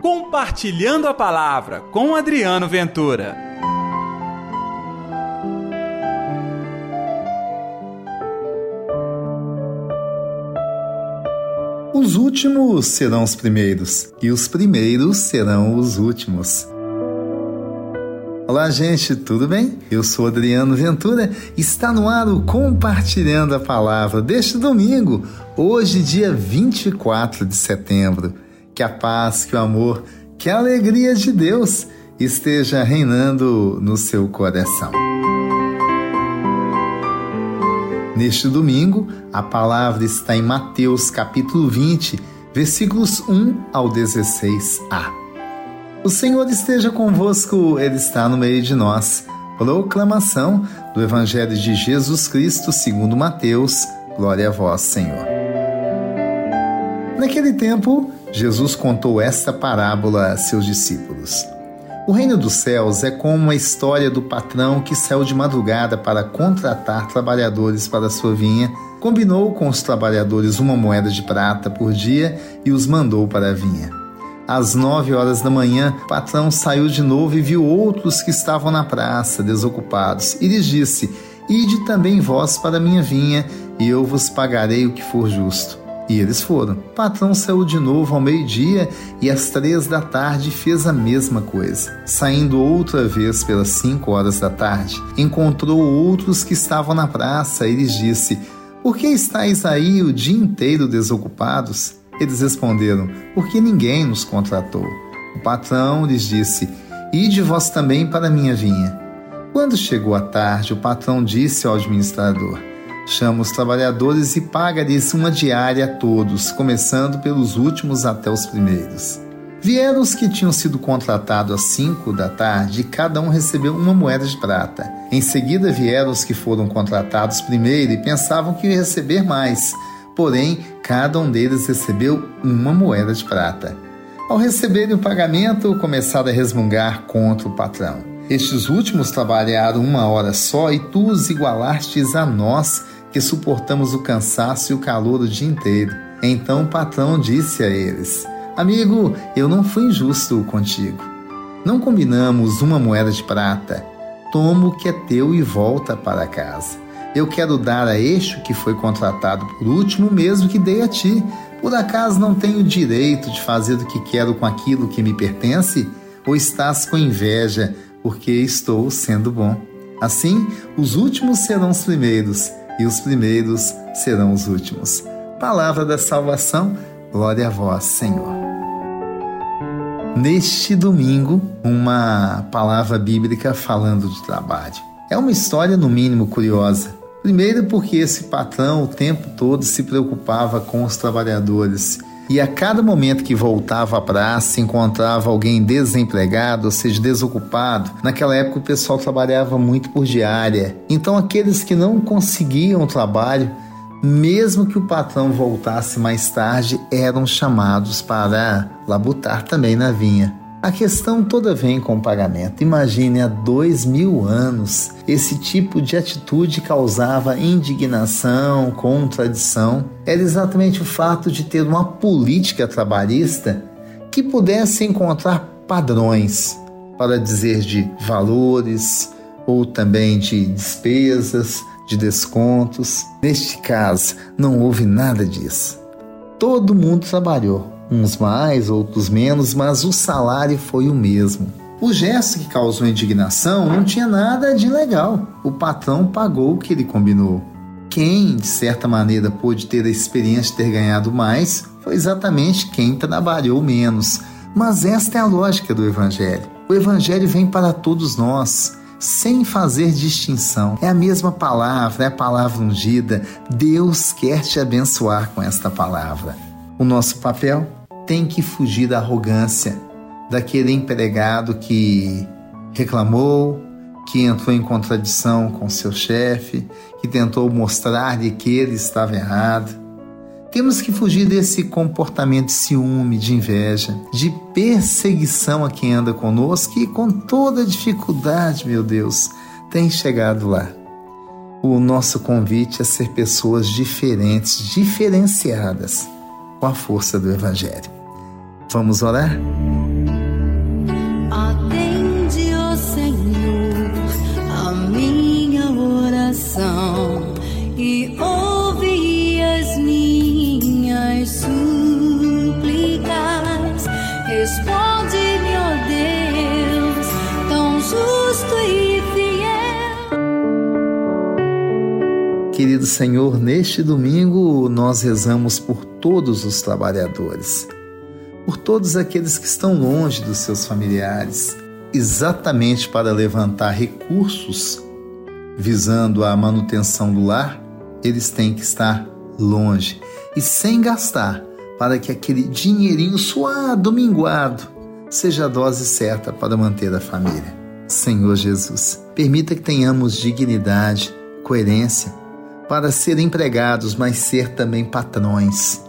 Compartilhando a Palavra com Adriano Ventura. Os últimos serão os primeiros, e os primeiros serão os últimos. Olá, gente, tudo bem? Eu sou Adriano Ventura. Está no ar o Compartilhando a Palavra deste domingo, hoje, dia 24 de setembro. Que a paz, que o amor, que a alegria de Deus esteja reinando no seu coração. Neste domingo, a palavra está em Mateus capítulo 20, versículos 1 ao 16a. O Senhor esteja convosco, Ele está no meio de nós. Proclamação do Evangelho de Jesus Cristo segundo Mateus. Glória a vós, Senhor. Naquele tempo, Jesus contou esta parábola a seus discípulos. O reino dos céus é como a história do patrão que saiu de madrugada para contratar trabalhadores para sua vinha, combinou com os trabalhadores uma moeda de prata por dia e os mandou para a vinha. Às nove horas da manhã, o patrão saiu de novo e viu outros que estavam na praça, desocupados, e lhes disse: Ide também vós para a minha vinha, e eu vos pagarei o que for justo. E eles foram. O patrão saiu de novo ao meio-dia e às três da tarde fez a mesma coisa. Saindo outra vez pelas cinco horas da tarde, encontrou outros que estavam na praça e lhes disse: Por que estáis aí o dia inteiro desocupados? Eles responderam: Porque ninguém nos contratou. O patrão lhes disse: Ide vós também para minha vinha. Quando chegou a tarde, o patrão disse ao administrador: Chama os trabalhadores e paga-lhes uma diária a todos, começando pelos últimos até os primeiros. Vieram os que tinham sido contratados às cinco da tarde e cada um recebeu uma moeda de prata. Em seguida vieram os que foram contratados primeiro e pensavam que iam receber mais, porém cada um deles recebeu uma moeda de prata. Ao receberem o pagamento, começaram a resmungar contra o patrão. Estes últimos trabalharam uma hora só e tu os igualastes a nós que suportamos o cansaço e o calor o dia inteiro. Então o patrão disse a eles: Amigo, eu não fui injusto contigo. Não combinamos uma moeda de prata. Toma o que é teu e volta para casa. Eu quero dar a este que foi contratado por último mesmo que dei a ti. Por acaso não tenho direito de fazer o que quero com aquilo que me pertence? Ou estás com inveja porque estou sendo bom? Assim, os últimos serão os primeiros e os primeiros serão os últimos. Palavra da salvação, glória a vós, Senhor. Neste domingo, uma palavra bíblica falando de trabalho. É uma história, no mínimo, curiosa. Primeiro, porque esse patrão o tempo todo se preocupava com os trabalhadores e a cada momento que voltava à praça encontrava alguém desempregado, ou seja, desocupado. Naquela época o pessoal trabalhava muito por diária. Então aqueles que não conseguiam trabalho, mesmo que o patrão voltasse mais tarde, eram chamados para labutar também na vinha. A questão toda vem com o pagamento. Imagine, há dois mil anos, esse tipo de atitude causava indignação, contradição. Era exatamente o fato de ter uma política trabalhista que pudesse encontrar padrões para dizer de valores ou também de despesas, de descontos. Neste caso, não houve nada disso. Todo mundo trabalhou uns mais, outros menos, mas o salário foi o mesmo. O gesto que causou indignação não tinha nada de legal. O patrão pagou o que ele combinou. Quem, de certa maneira, pôde ter a experiência de ter ganhado mais foi exatamente quem trabalhou menos. Mas esta é a lógica do Evangelho. O Evangelho vem para todos nós, sem fazer distinção. É a mesma palavra, é a palavra ungida. Deus quer te abençoar com esta palavra. O nosso papel tem que fugir da arrogância daquele empregado que reclamou, que entrou em contradição com seu chefe, que tentou mostrar-lhe que ele estava errado. Temos que fugir desse comportamento de ciúme, de inveja, de perseguição a quem anda conosco e com toda dificuldade, meu Deus, tem chegado lá. O nosso convite é ser pessoas diferentes, diferenciadas, com a força do Evangelho. Vamos orar? Atende, ó oh Senhor, a minha oração e ouve as minhas súplicas. Responde-me, ó oh Deus, tão justo e fiel. Querido Senhor, neste domingo nós rezamos por todos os trabalhadores por todos aqueles que estão longe dos seus familiares, exatamente para levantar recursos visando a manutenção do lar, eles têm que estar longe e sem gastar, para que aquele dinheirinho suado, minguado, seja a dose certa para manter a família. Senhor Jesus, permita que tenhamos dignidade, coerência, para ser empregados, mas ser também patrões.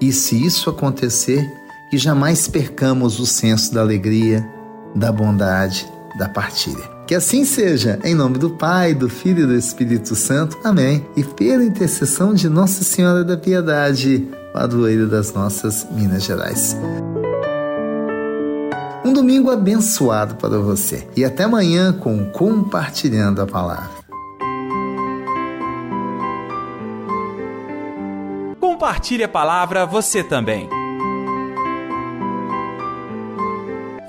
E se isso acontecer, que jamais percamos o senso da alegria, da bondade, da partilha. Que assim seja, em nome do Pai, do Filho e do Espírito Santo. Amém. E pela intercessão de Nossa Senhora da Piedade, padroeira das nossas Minas Gerais. Um domingo abençoado para você. E até amanhã com Compartilhando a Palavra. Compartilhe a palavra você também.